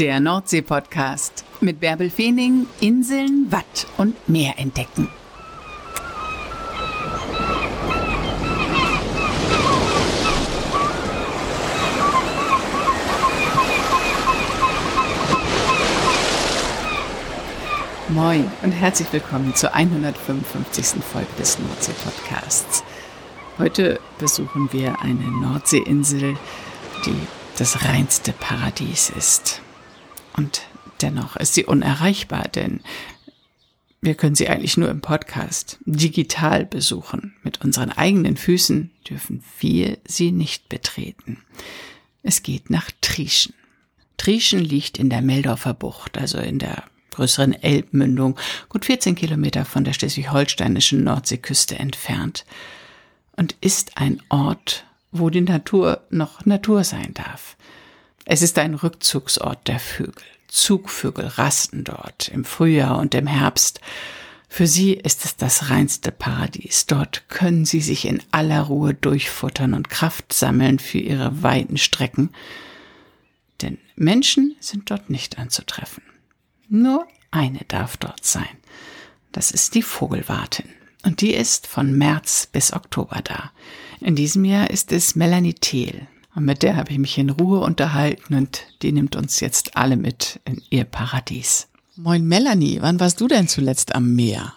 Der Nordsee-Podcast mit Bärbel Feening, Inseln, Watt und Meer entdecken. Moin und herzlich willkommen zur 155. Folge des Nordsee-Podcasts. Heute besuchen wir eine Nordseeinsel, die das reinste Paradies ist. Und dennoch ist sie unerreichbar, denn wir können sie eigentlich nur im Podcast digital besuchen. Mit unseren eigenen Füßen dürfen wir sie nicht betreten. Es geht nach Trieschen. Trieschen liegt in der Meldorfer Bucht, also in der größeren Elbmündung, gut 14 Kilometer von der schleswig-holsteinischen Nordseeküste entfernt und ist ein Ort, wo die Natur noch Natur sein darf. Es ist ein Rückzugsort der Vögel. Zugvögel rasten dort im Frühjahr und im Herbst. Für sie ist es das reinste Paradies. Dort können sie sich in aller Ruhe durchfuttern und Kraft sammeln für ihre weiten Strecken. Denn Menschen sind dort nicht anzutreffen. Nur eine darf dort sein. Das ist die Vogelwartin. Und die ist von März bis Oktober da. In diesem Jahr ist es Melanie Thiel. Und mit der habe ich mich in Ruhe unterhalten und die nimmt uns jetzt alle mit in ihr Paradies. Moin Melanie, wann warst du denn zuletzt am Meer?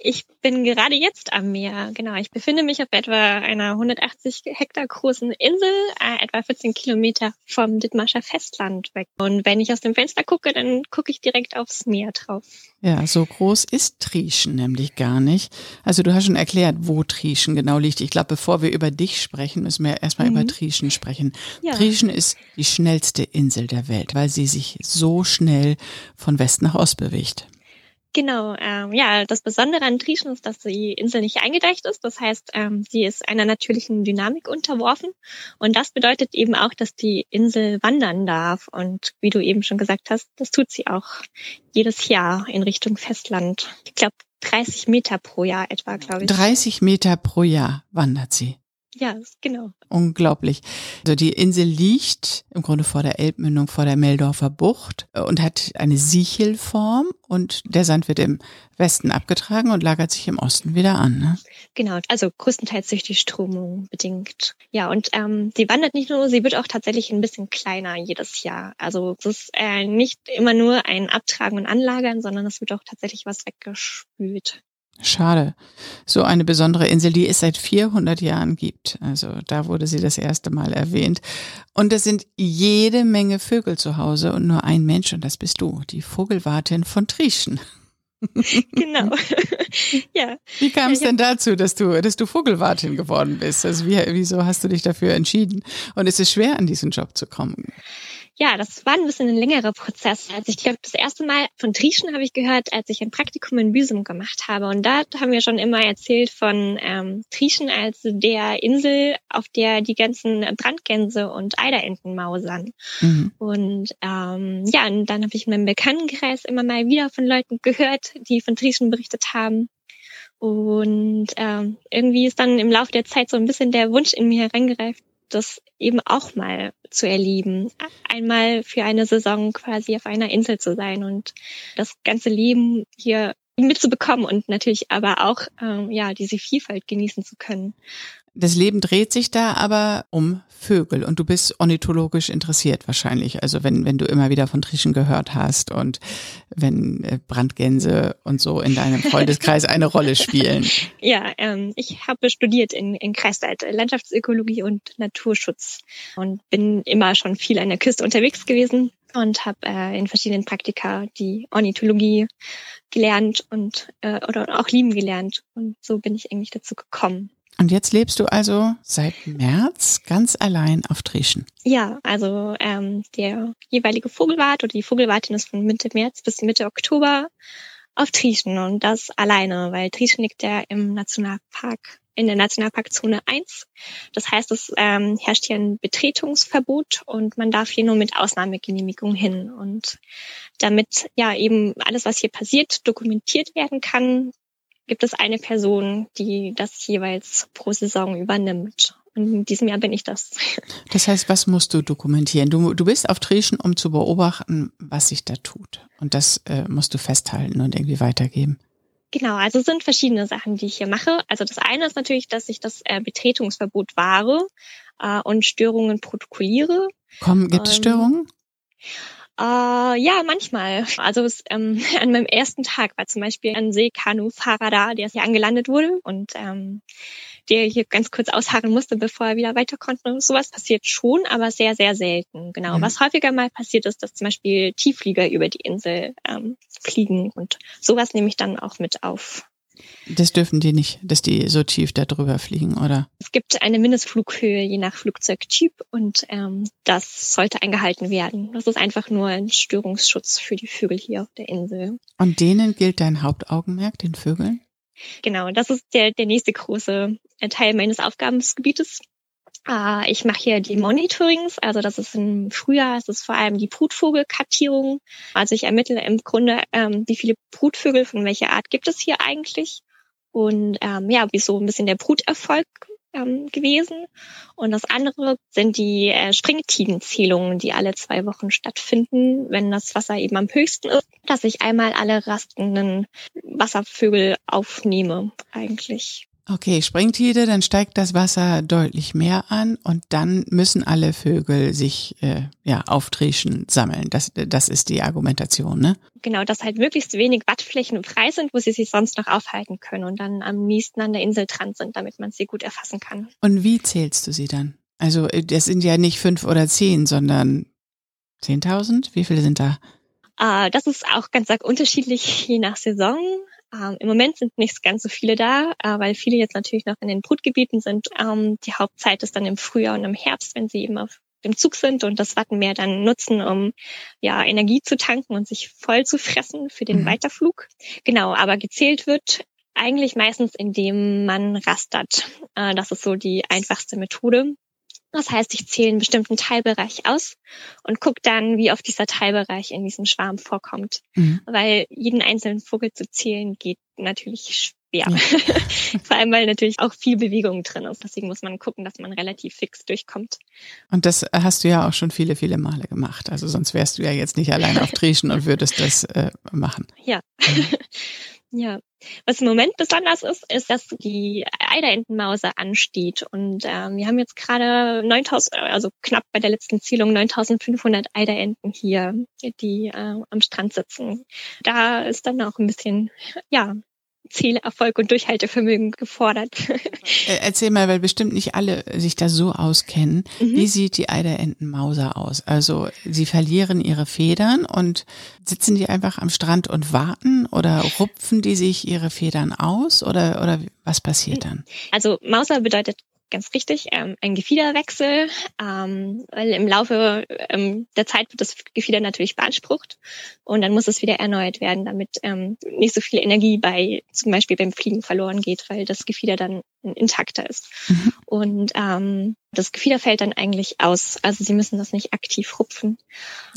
Ich bin gerade jetzt am Meer. Genau, ich befinde mich auf etwa einer 180 Hektar großen Insel, äh, etwa 14 Kilometer vom Dithmarscher Festland weg. Und wenn ich aus dem Fenster gucke, dann gucke ich direkt aufs Meer drauf. Ja, so groß ist Trieschen nämlich gar nicht. Also du hast schon erklärt, wo Trieschen genau liegt. Ich glaube, bevor wir über dich sprechen, müssen wir erstmal mhm. über Trieschen sprechen. Ja. Trieschen ist die schnellste Insel der Welt, weil sie sich so schnell von West nach Ost bewegt. Genau, ähm, ja, das Besondere an Trieschen ist, dass die Insel nicht eingedeicht ist. Das heißt, ähm, sie ist einer natürlichen Dynamik unterworfen. Und das bedeutet eben auch, dass die Insel wandern darf. Und wie du eben schon gesagt hast, das tut sie auch jedes Jahr in Richtung Festland. Ich glaube, 30 Meter pro Jahr etwa, glaube ich. 30 Meter pro Jahr wandert sie. Ja, genau. Unglaublich. Also die Insel liegt im Grunde vor der Elbmündung, vor der Meldorfer Bucht und hat eine Sichelform und der Sand wird im Westen abgetragen und lagert sich im Osten wieder an. Ne? Genau, also größtenteils durch die Strömung bedingt. Ja, und ähm, sie wandert nicht nur, sie wird auch tatsächlich ein bisschen kleiner jedes Jahr. Also es ist äh, nicht immer nur ein Abtragen und Anlagern, sondern es wird auch tatsächlich was weggespült. Schade. So eine besondere Insel, die es seit 400 Jahren gibt. Also da wurde sie das erste Mal erwähnt. Und es sind jede Menge Vögel zu Hause und nur ein Mensch, und das bist du, die Vogelwartin von Trieschen. Genau. ja. Wie kam es denn dazu, dass du, dass du Vogelwartin geworden bist? Also wie, wieso hast du dich dafür entschieden? Und ist es schwer, an diesen Job zu kommen? Ja, das war ein bisschen ein längerer Prozess. Also ich glaube, das erste Mal von Trieschen habe ich gehört, als ich ein Praktikum in Büsum gemacht habe. Und da haben wir schon immer erzählt von ähm, Trieschen als der Insel, auf der die ganzen Brandgänse und Eiderenten mausern. Mhm. Und ähm, ja, und dann habe ich in meinem Bekanntenkreis immer mal wieder von Leuten gehört, die von Trieschen berichtet haben. Und ähm, irgendwie ist dann im Laufe der Zeit so ein bisschen der Wunsch in mir hereingereift, das eben auch mal zu erleben. Einmal für eine Saison quasi auf einer Insel zu sein und das ganze Leben hier mitzubekommen und natürlich aber auch ähm, ja diese Vielfalt genießen zu können. Das Leben dreht sich da aber um Vögel und du bist ornithologisch interessiert wahrscheinlich. Also wenn, wenn du immer wieder von Trischen gehört hast und wenn äh, Brandgänse und so in deinem Freundeskreis eine Rolle spielen. Ja, ähm, ich habe studiert in, in Kreiswald Landschaftsökologie und Naturschutz und bin immer schon viel an der Küste unterwegs gewesen und habe äh, in verschiedenen Praktika die Ornithologie gelernt und äh, oder auch lieben gelernt und so bin ich eigentlich dazu gekommen. Und jetzt lebst du also seit März ganz allein auf Trieschen. Ja, also ähm, der jeweilige Vogelwart oder die Vogelwartin ist von Mitte März bis Mitte Oktober auf Trieschen und das alleine, weil Trieschen liegt ja im Nationalpark in der Nationalparkzone 1. Das heißt, es ähm, herrscht hier ein Betretungsverbot und man darf hier nur mit Ausnahmegenehmigung hin. Und damit ja eben alles, was hier passiert, dokumentiert werden kann, gibt es eine Person, die das jeweils pro Saison übernimmt. Und in diesem Jahr bin ich das. Das heißt, was musst du dokumentieren? Du, du bist auf Trieschen, um zu beobachten, was sich da tut. Und das äh, musst du festhalten und irgendwie weitergeben. Genau, also es sind verschiedene Sachen, die ich hier mache. Also das eine ist natürlich, dass ich das äh, Betretungsverbot wahre äh, und Störungen protokolliere. Kommen, gibt es ähm, Störungen? Uh, ja, manchmal. Also es, ähm, an meinem ersten Tag war zum Beispiel ein Seekanu-Fahrer da, der hier angelandet wurde und ähm, der hier ganz kurz ausharren musste, bevor er wieder weiter konnte. Und sowas passiert schon, aber sehr, sehr selten. Genau. Mhm. Was häufiger mal passiert ist, dass zum Beispiel Tiefflieger über die Insel ähm, fliegen und sowas nehme ich dann auch mit auf. Das dürfen die nicht, dass die so tief da drüber fliegen, oder? Es gibt eine Mindestflughöhe je nach Flugzeugtyp und ähm, das sollte eingehalten werden. Das ist einfach nur ein Störungsschutz für die Vögel hier auf der Insel. Und denen gilt dein Hauptaugenmerk, den Vögeln? Genau, das ist der, der nächste große äh, Teil meines Aufgabengebietes. Äh, ich mache hier die Monitorings, also das ist im Frühjahr, es ist vor allem die Brutvogelkartierung. Also ich ermittle im Grunde, ähm, wie viele Brutvögel von welcher Art gibt es hier eigentlich und ähm, ja, wie so ein bisschen der Bruterfolg ähm, gewesen. Und das andere sind die äh, Springtidenzählungen, die alle zwei Wochen stattfinden, wenn das Wasser eben am höchsten ist, dass ich einmal alle rastenden Wasservögel aufnehme eigentlich. Okay, Springtide, dann steigt das Wasser deutlich mehr an und dann müssen alle Vögel sich äh, ja auftrieschen, sammeln. Das, das ist die Argumentation, ne? Genau, dass halt möglichst wenig Wattflächen frei sind, wo sie sich sonst noch aufhalten können und dann am nächsten an der Insel dran sind, damit man sie gut erfassen kann. Und wie zählst du sie dann? Also äh, das sind ja nicht fünf oder zehn, sondern zehntausend? Wie viele sind da? Uh, das ist auch ganz arg unterschiedlich je nach Saison. Ähm, Im Moment sind nicht ganz so viele da, äh, weil viele jetzt natürlich noch in den Brutgebieten sind. Ähm, die Hauptzeit ist dann im Frühjahr und im Herbst, wenn sie eben auf dem Zug sind und das Wattenmeer dann nutzen, um ja Energie zu tanken und sich voll zu fressen für den mhm. Weiterflug. Genau, aber gezählt wird eigentlich meistens, indem man rastert. Äh, das ist so die einfachste Methode. Das heißt, ich zähle einen bestimmten Teilbereich aus und gucke dann, wie oft dieser Teilbereich in diesem Schwarm vorkommt. Mhm. Weil jeden einzelnen Vogel zu zählen geht natürlich schwer. Ja. Vor allem, weil natürlich auch viel Bewegung drin ist. Deswegen muss man gucken, dass man relativ fix durchkommt. Und das hast du ja auch schon viele, viele Male gemacht. Also sonst wärst du ja jetzt nicht allein auf Trieschen und würdest das äh, machen. Ja. Mhm. Ja, was im Moment besonders ist, ist, dass die Eiderentenmause ansteht. Und ähm, wir haben jetzt gerade 9000, also knapp bei der letzten Zählung 9500 Eiderenten hier, die äh, am Strand sitzen. Da ist dann auch ein bisschen, ja, Zielerfolg und Durchhaltevermögen gefordert. Äh, erzähl mal, weil bestimmt nicht alle sich da so auskennen. Mhm. Wie sieht die Eiderentenmauser aus? Also sie verlieren ihre Federn und sitzen die einfach am Strand und warten oder rupfen die sich ihre Federn aus oder, oder was passiert dann? Also Mauser bedeutet ganz richtig, ähm, ein Gefiederwechsel, ähm, weil im Laufe ähm, der Zeit wird das Gefieder natürlich beansprucht und dann muss es wieder erneuert werden, damit ähm, nicht so viel Energie bei zum Beispiel beim Fliegen verloren geht, weil das Gefieder dann intakter ist. Mhm. Und ähm, das Gefieder fällt dann eigentlich aus. Also sie müssen das nicht aktiv rupfen.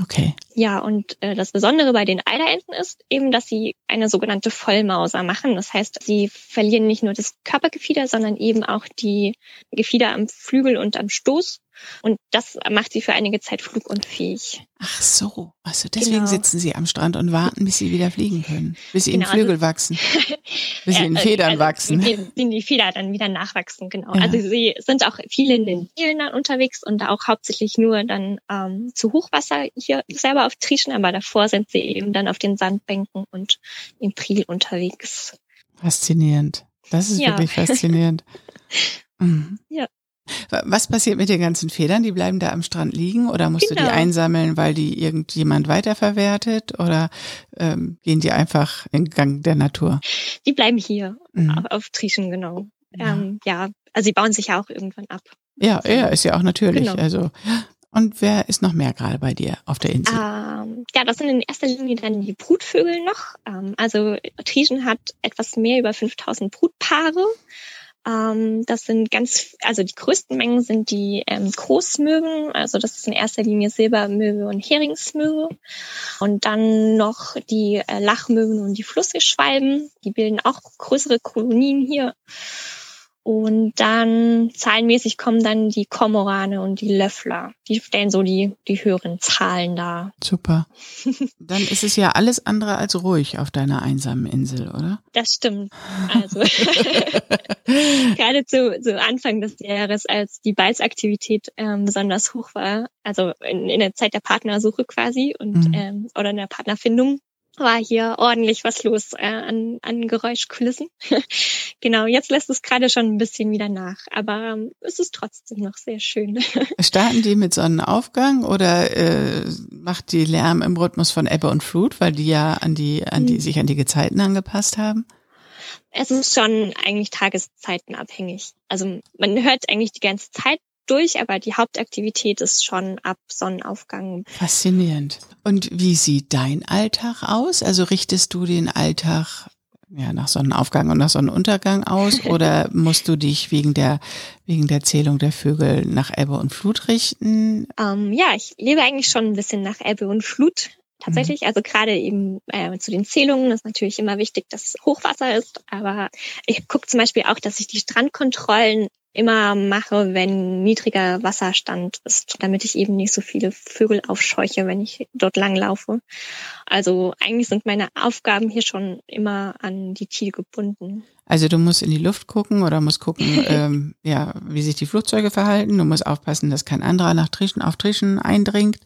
Okay. Ja, und äh, das Besondere bei den Eiderenten ist eben, dass sie eine sogenannte Vollmauser machen. Das heißt, sie verlieren nicht nur das Körpergefieder, sondern eben auch die Gefieder am Flügel und am Stoß. Und das macht sie für einige Zeit flugunfähig. Ach so, also deswegen genau. sitzen sie am Strand und warten, bis sie wieder fliegen können, bis sie genau, ihnen Flügel also, wachsen, bis sie in Federn also, wachsen. Bis die Federn dann wieder nachwachsen, genau. Ja. Also sie sind auch viele in den Dielen unterwegs und auch hauptsächlich nur dann ähm, zu Hochwasser hier selber auf Trieschen, aber davor sind sie eben dann auf den Sandbänken und im Priel unterwegs. Faszinierend. Das ist ja. wirklich faszinierend. Mhm. Ja. Was passiert mit den ganzen Federn? Die bleiben da am Strand liegen oder musst genau. du die genau. einsammeln, weil die irgendjemand weiterverwertet oder ähm, gehen die einfach in Gang der Natur? Die bleiben hier mhm. auf, auf Trieschen, genau. Ja. Ähm, ja, also sie bauen sich ja auch irgendwann ab. Ja, ja, ist ja auch natürlich. Genau. Also und wer ist noch mehr gerade bei dir auf der Insel? Ähm, ja, das sind in erster Linie dann die Brutvögel noch. Ähm, also Trieschen hat etwas mehr über 5000 Brutpaare. Ähm, das sind ganz, also die größten Mengen sind die ähm, Großmöwen, also das ist in erster Linie Silbermöwe und Heringsmöwe. Und dann noch die äh, Lachmöwen und die Flussgeschwalben, die bilden auch größere Kolonien hier. Und dann zahlenmäßig kommen dann die Kormorane und die Löffler. Die stellen so die, die höheren Zahlen dar. Super. Dann ist es ja alles andere als ruhig auf deiner einsamen Insel, oder? Das stimmt. Also gerade zu, zu Anfang des Jahres, als die Balzaktivität ähm, besonders hoch war, also in, in der Zeit der Partnersuche quasi und mhm. ähm, oder in der Partnerfindung, war hier ordentlich was los äh, an, an Geräuschkulissen. genau, jetzt lässt es gerade schon ein bisschen wieder nach, aber ähm, es ist trotzdem noch sehr schön. Starten die mit Sonnenaufgang oder äh, macht die Lärm im Rhythmus von Ebbe und Flut, weil die ja an die, an die, hm. sich an die Gezeiten angepasst haben? Es ist schon eigentlich tageszeitenabhängig. Also man hört eigentlich die ganze Zeit durch, aber die Hauptaktivität ist schon ab Sonnenaufgang. Faszinierend. Und wie sieht dein Alltag aus? Also richtest du den Alltag ja, nach Sonnenaufgang und nach Sonnenuntergang aus oder musst du dich wegen der, wegen der Zählung der Vögel nach Ebbe und Flut richten? Ähm, ja, ich lebe eigentlich schon ein bisschen nach Ebbe und Flut tatsächlich. Mhm. Also gerade eben äh, zu den Zählungen ist natürlich immer wichtig, dass Hochwasser ist. Aber ich gucke zum Beispiel auch, dass ich die Strandkontrollen immer mache, wenn niedriger Wasserstand ist, damit ich eben nicht so viele Vögel aufscheuche, wenn ich dort lang laufe. Also eigentlich sind meine Aufgaben hier schon immer an die Ziel gebunden. Also du musst in die Luft gucken oder musst gucken, ähm, ja, wie sich die Flugzeuge verhalten. Du musst aufpassen, dass kein anderer nach Trischen auf Trischen eindringt.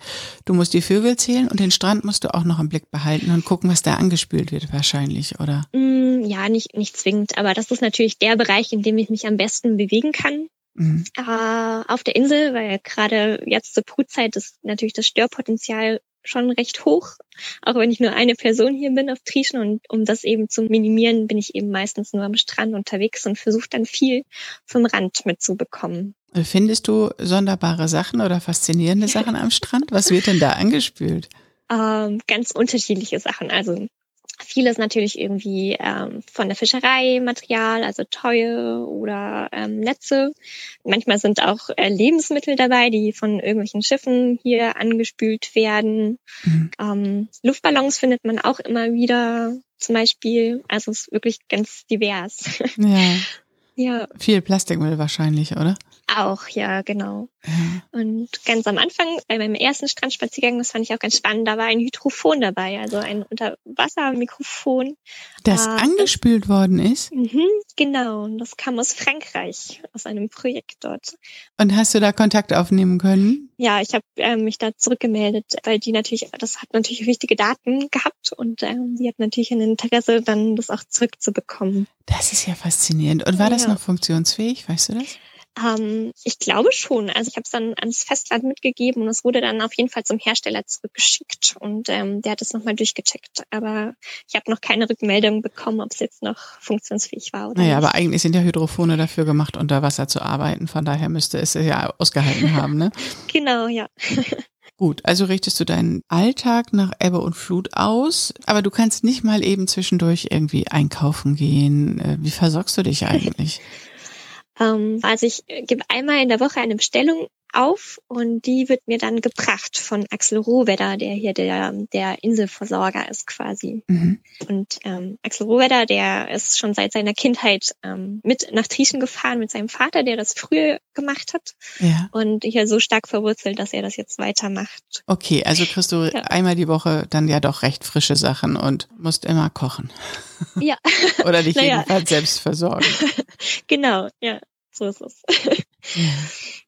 Du musst die Vögel zählen und den Strand musst du auch noch im Blick behalten und gucken, was da angespült wird wahrscheinlich, oder? Mm, ja, nicht, nicht zwingend, aber das ist natürlich der Bereich, in dem ich mich am besten bewegen kann. Mhm. Äh, auf der Insel, weil gerade jetzt zur Brutzeit ist natürlich das Störpotenzial schon recht hoch, auch wenn ich nur eine Person hier bin auf Trieschen und um das eben zu minimieren, bin ich eben meistens nur am Strand unterwegs und versuche dann viel vom Rand mitzubekommen. Findest du sonderbare Sachen oder faszinierende Sachen am Strand? Was wird denn da angespült? Ähm, ganz unterschiedliche Sachen. Also Vieles natürlich irgendwie ähm, von der Fischerei Material, also Teue oder ähm, Netze. Manchmal sind auch äh, Lebensmittel dabei, die von irgendwelchen Schiffen hier angespült werden. Mhm. Ähm, Luftballons findet man auch immer wieder zum Beispiel. Also es ist wirklich ganz divers. Ja. ja. Viel Plastikmüll wahrscheinlich, oder? Auch, ja, genau. Ja. Und ganz am Anfang, bei meinem ersten Strandspaziergang, das fand ich auch ganz spannend, da war ein Hydrophon dabei, also ein Unterwassermikrofon. Das äh, angespült worden ist? Mhm, genau, und das kam aus Frankreich, aus einem Projekt dort. Und hast du da Kontakt aufnehmen können? Ja, ich habe äh, mich da zurückgemeldet, weil die natürlich, das hat natürlich wichtige Daten gehabt und ähm, die hat natürlich ein Interesse, dann das auch zurückzubekommen. Das ist ja faszinierend. Und war ja. das noch funktionsfähig, weißt du das? Ähm, ich glaube schon. Also ich habe es dann ans Festland mitgegeben und es wurde dann auf jeden Fall zum Hersteller zurückgeschickt und ähm, der hat es nochmal durchgecheckt. Aber ich habe noch keine Rückmeldung bekommen, ob es jetzt noch funktionsfähig war oder naja, nicht. aber eigentlich sind ja Hydrophone dafür gemacht, unter Wasser zu arbeiten. Von daher müsste es ja ausgehalten haben, ne? genau, ja. Gut, also richtest du deinen Alltag nach Ebbe und Flut aus, aber du kannst nicht mal eben zwischendurch irgendwie einkaufen gehen. Äh, wie versorgst du dich eigentlich? Ähm, also ich gebe einmal in der Woche eine Bestellung auf und die wird mir dann gebracht von Axel Rohwedder, der hier der, der Inselversorger ist quasi. Mhm. Und ähm, Axel Rohwedder, der ist schon seit seiner Kindheit ähm, mit nach Trieschen gefahren mit seinem Vater, der das früher gemacht hat. Ja. Und hier so stark verwurzelt, dass er das jetzt weitermacht. Okay, also kriegst du ja. einmal die Woche dann ja doch recht frische Sachen und musst immer kochen. Ja. Oder dich naja. jedenfalls selbst versorgen. genau, ja. So ist es.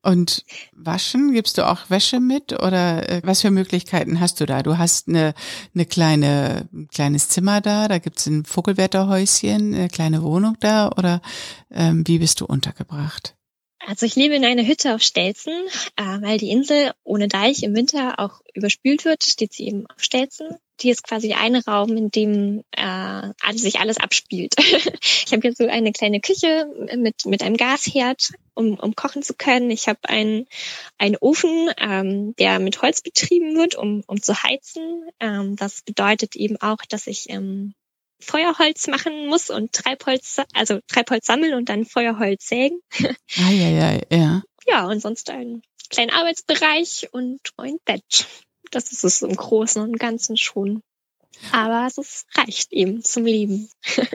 Und waschen, gibst du auch Wäsche mit oder äh, was für Möglichkeiten hast du da? Du hast eine, eine kleine, ein kleines Zimmer da, da gibt's ein Vogelwärterhäuschen, eine kleine Wohnung da oder ähm, wie bist du untergebracht? Also ich lebe in einer Hütte auf Stelzen, äh, weil die Insel ohne Deich im Winter auch überspült wird, steht sie eben auf Stelzen. Die ist quasi ein Raum, in dem äh, sich alles abspielt. ich habe jetzt so eine kleine Küche mit, mit einem Gasherd, um, um kochen zu können. Ich habe einen, einen Ofen, ähm, der mit Holz betrieben wird, um, um zu heizen. Ähm, das bedeutet eben auch, dass ich ähm, Feuerholz machen muss und Treibholz, also Treibholz sammeln und dann Feuerholz sägen. Ah, ja, ja, ja. Ja, und sonst einen kleinen Arbeitsbereich und ein Bett. Das ist es im Großen und Ganzen schon. Aber es reicht eben zum Leben.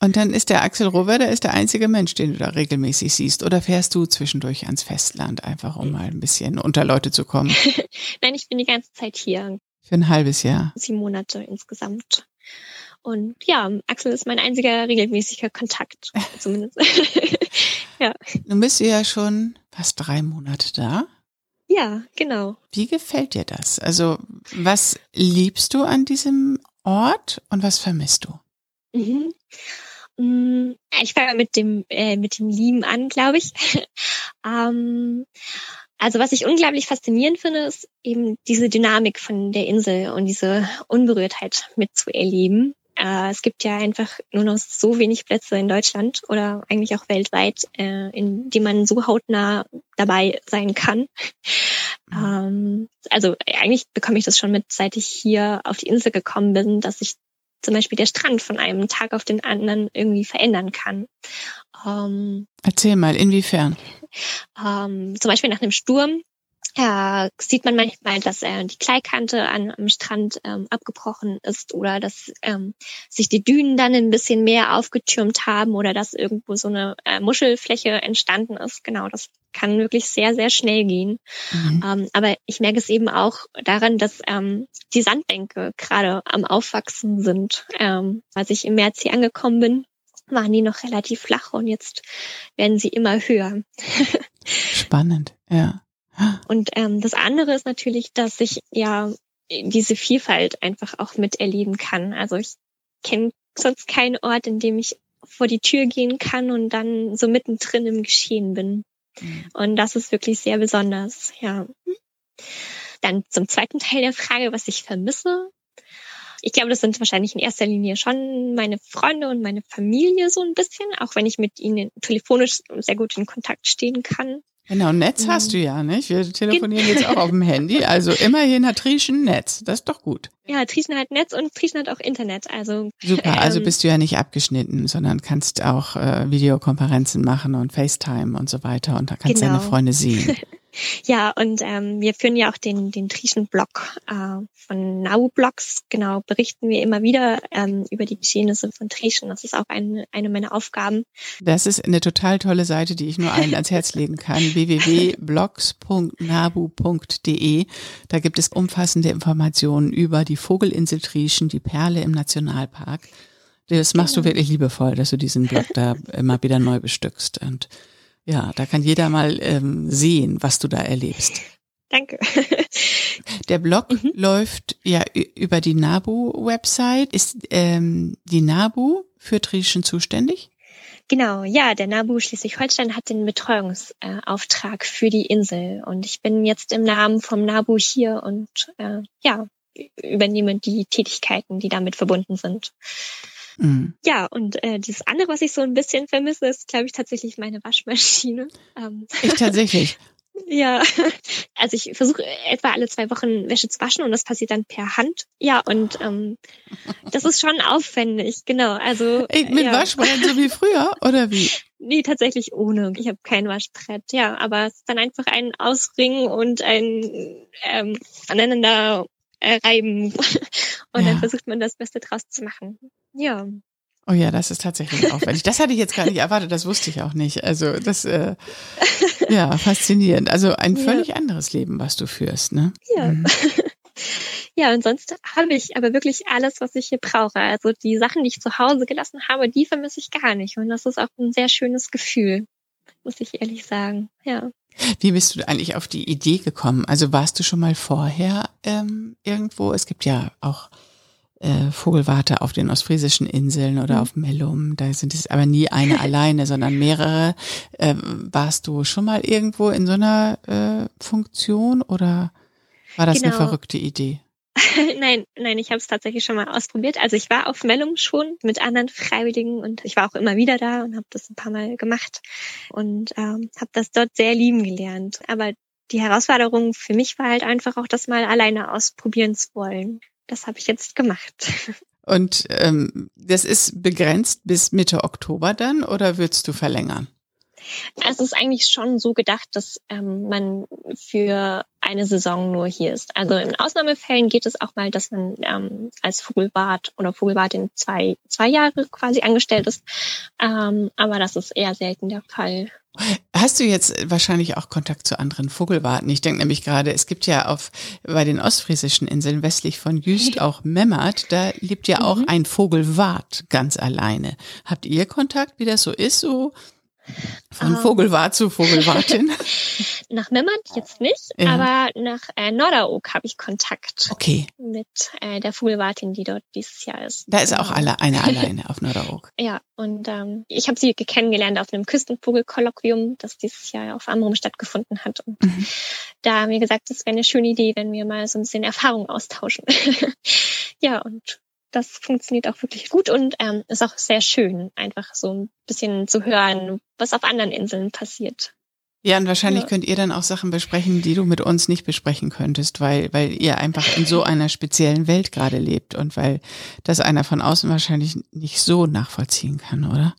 Und dann ist der Axel Rover, der ist der einzige Mensch, den du da regelmäßig siehst. Oder fährst du zwischendurch ans Festland, einfach um mal ein bisschen unter Leute zu kommen? Nein, ich bin die ganze Zeit hier. Für ein halbes Jahr. Sieben Monate insgesamt. Und ja, Axel ist mein einziger regelmäßiger Kontakt, zumindest. ja. Nun bist du ja schon fast drei Monate da. Ja, genau. Wie gefällt dir das? Also, was liebst du an diesem Ort und was vermisst du? Mhm. Mm, ich fange mit dem äh, mit dem Lieben an, glaube ich. ähm, also was ich unglaublich faszinierend finde, ist eben diese Dynamik von der Insel und diese Unberührtheit mitzuerleben. Äh, es gibt ja einfach nur noch so wenig Plätze in Deutschland oder eigentlich auch weltweit, äh, in die man so hautnah dabei sein kann. Mhm. Ähm, also eigentlich bekomme ich das schon mit, seit ich hier auf die Insel gekommen bin, dass ich zum Beispiel der Strand von einem Tag auf den anderen irgendwie verändern kann. Ähm, Erzähl mal, inwiefern? Ähm, zum Beispiel nach einem Sturm äh, sieht man manchmal, dass äh, die Kleikante an, am Strand ähm, abgebrochen ist oder dass ähm, sich die Dünen dann ein bisschen mehr aufgetürmt haben oder dass irgendwo so eine äh, Muschelfläche entstanden ist. Genau, das kann wirklich sehr, sehr schnell gehen. Mhm. Ähm, aber ich merke es eben auch daran, dass ähm, die Sandbänke gerade am Aufwachsen sind. Ähm, als ich im März hier angekommen bin, waren die noch relativ flach und jetzt werden sie immer höher. Spannend, ja. Und ähm, das andere ist natürlich, dass ich ja diese Vielfalt einfach auch miterleben kann. Also ich kenne sonst keinen Ort, in dem ich vor die Tür gehen kann und dann so mittendrin im Geschehen bin. Mhm. Und das ist wirklich sehr besonders, ja. Dann zum zweiten Teil der Frage, was ich vermisse. Ich glaube, das sind wahrscheinlich in erster Linie schon meine Freunde und meine Familie so ein bisschen, auch wenn ich mit ihnen telefonisch sehr gut in Kontakt stehen kann. Genau, Netz mhm. hast du ja, nicht? Wir telefonieren jetzt auch auf dem Handy. Also immerhin hat Trieschen Netz. Das ist doch gut. Ja, Trieschen hat Netz und Trieschen hat auch Internet. Also Super, also ähm, bist du ja nicht abgeschnitten, sondern kannst auch äh, Videokonferenzen machen und FaceTime und so weiter und da kannst genau. deine Freunde sehen. Ja, und ähm, wir führen ja auch den, den Trieschen-Blog äh, von Nau-Blogs. Genau, berichten wir immer wieder ähm, über die Geschehnisse von Trieschen. Das ist auch eine, eine meiner Aufgaben. Das ist eine total tolle Seite, die ich nur allen ans Herz legen kann. www.blogs.nabu.de. Da gibt es umfassende Informationen über die Vogelinsel Trieschen, die Perle im Nationalpark. Das machst du genau. wirklich liebevoll, dass du diesen Blog da immer wieder neu bestückst. Und ja, da kann jeder mal ähm, sehen, was du da erlebst. Danke. Der Blog mhm. läuft ja über die NABU-Website. Ist ähm, die NABU für Trieschen zuständig? Genau, ja, der NABU Schleswig-Holstein hat den Betreuungsauftrag äh, für die Insel und ich bin jetzt im Namen vom NABU hier und äh, ja, übernehme die Tätigkeiten, die damit verbunden sind. Mhm. Ja, und äh, das andere, was ich so ein bisschen vermisse, ist, glaube ich, tatsächlich meine Waschmaschine. Ähm. Ich tatsächlich. Ja, also ich versuche etwa alle zwei Wochen Wäsche zu waschen und das passiert dann per Hand. Ja, und ähm, das ist schon aufwendig, genau. Also Ey, mit ja. Waschbrett so wie früher oder wie? Nee, tatsächlich ohne. Ich habe kein Waschbrett, ja, aber es ist dann einfach ein Ausringen und ein ähm, aneinander reiben und ja. dann versucht man das Beste draus zu machen. Ja. Oh ja, das ist tatsächlich aufwendig. Das hatte ich jetzt gar nicht erwartet, das wusste ich auch nicht. Also das, äh, ja, faszinierend. Also ein völlig ja. anderes Leben, was du führst, ne? Ja. Mhm. Ja, und sonst habe ich aber wirklich alles, was ich hier brauche. Also die Sachen, die ich zu Hause gelassen habe, die vermisse ich gar nicht. Und das ist auch ein sehr schönes Gefühl, muss ich ehrlich sagen. Ja. Wie bist du eigentlich auf die Idee gekommen? Also warst du schon mal vorher ähm, irgendwo? Es gibt ja auch äh, Vogelwarte auf den ostfriesischen Inseln oder mhm. auf Mellum. Da sind es aber nie eine alleine, sondern mehrere. Äh, warst du schon mal irgendwo in so einer äh, Funktion oder war das genau. eine verrückte Idee? nein, nein, ich habe es tatsächlich schon mal ausprobiert. Also ich war auf Mellum schon mit anderen Freiwilligen und ich war auch immer wieder da und habe das ein paar Mal gemacht und ähm, habe das dort sehr lieben gelernt. Aber die Herausforderung für mich war halt einfach auch das mal alleine ausprobieren zu wollen das habe ich jetzt gemacht. Und ähm, das ist begrenzt bis Mitte Oktober dann oder würdest du verlängern? Es ist eigentlich schon so gedacht, dass ähm, man für eine Saison nur hier ist. Also in Ausnahmefällen geht es auch mal, dass man ähm, als Vogelwart oder Vogelwartin zwei, zwei Jahre quasi angestellt ist. Ähm, aber das ist eher selten der Fall. Hast du jetzt wahrscheinlich auch Kontakt zu anderen Vogelwarten? Ich denke nämlich gerade, es gibt ja auf bei den ostfriesischen Inseln westlich von Jüst auch Memmert, da lebt ja auch mhm. ein Vogelwart ganz alleine. Habt ihr Kontakt, wie das so ist, so von ähm. Vogelwart zu Vogelwartin? nach Memmert jetzt nicht, ja. aber nach äh, Norderoog habe ich Kontakt. Okay. Mit äh, der Vogelwartin, die dort dieses Jahr ist. Da ist auch alle eine alleine auf Norderoog. Ja, und ähm, ich habe sie kennengelernt auf einem Küstenvogelkolloquium, das dieses Jahr auf Amrum stattgefunden hat. Und mhm. da haben wir gesagt, das wäre eine schöne Idee, wenn wir mal so ein bisschen Erfahrung austauschen. ja, und das funktioniert auch wirklich gut und ähm, ist auch sehr schön, einfach so ein bisschen zu hören, was auf anderen Inseln passiert. Ja, und wahrscheinlich ja. könnt ihr dann auch Sachen besprechen, die du mit uns nicht besprechen könntest, weil, weil ihr einfach in so einer speziellen Welt gerade lebt und weil das einer von außen wahrscheinlich nicht so nachvollziehen kann, oder?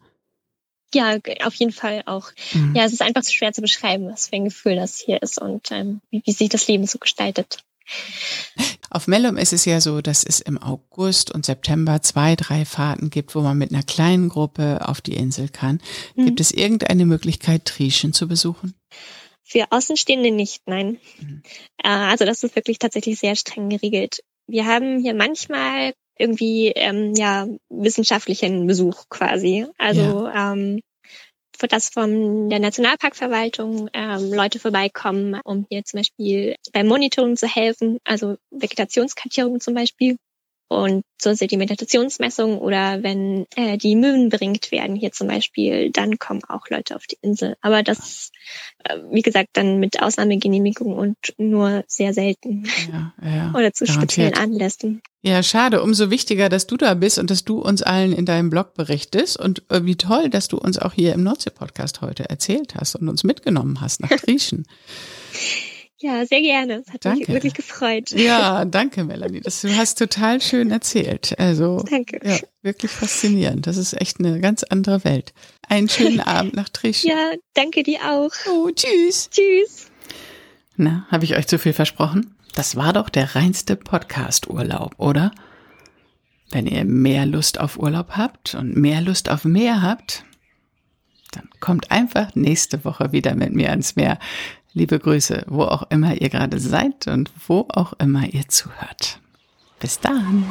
Ja, auf jeden Fall auch. Mhm. Ja, es ist einfach zu schwer zu beschreiben, was für ein Gefühl das hier ist und ähm, wie, wie sich das Leben so gestaltet. Auf Mellum ist es ja so, dass es im August und September zwei, drei Fahrten gibt, wo man mit einer kleinen Gruppe auf die Insel kann. Mhm. Gibt es irgendeine Möglichkeit, Trieschen zu besuchen? Für Außenstehende nicht, nein. Mhm. Äh, also das ist wirklich tatsächlich sehr streng geregelt. Wir haben hier manchmal irgendwie ähm, ja wissenschaftlichen Besuch quasi. Also ja. ähm, dass von der Nationalparkverwaltung ähm, Leute vorbeikommen, um hier zum Beispiel beim Monitoring zu helfen, also Vegetationskartierung zum Beispiel und so die Meditationsmessung oder wenn äh, die Möwen bringt werden hier zum Beispiel, dann kommen auch Leute auf die Insel. Aber das, äh, wie gesagt, dann mit Ausnahmegenehmigung und nur sehr selten. Ja, ja, oder zu garantiert. speziellen Anlässen. Ja, schade. Umso wichtiger, dass du da bist und dass du uns allen in deinem Blog berichtest und äh, wie toll, dass du uns auch hier im Nordsee-Podcast heute erzählt hast und uns mitgenommen hast nach Trieschen. Ja, sehr gerne. Das hat danke. mich wirklich gefreut. Ja, danke, Melanie. Das, du hast total schön erzählt. Also, danke. Ja, wirklich faszinierend. Das ist echt eine ganz andere Welt. Einen schönen Abend nach Trieschen. Ja, danke dir auch. Oh, tschüss. Tschüss. Na, habe ich euch zu viel versprochen? Das war doch der reinste Podcast-Urlaub, oder? Wenn ihr mehr Lust auf Urlaub habt und mehr Lust auf Meer habt, dann kommt einfach nächste Woche wieder mit mir ans Meer. Liebe Grüße, wo auch immer ihr gerade seid und wo auch immer ihr zuhört. Bis dann.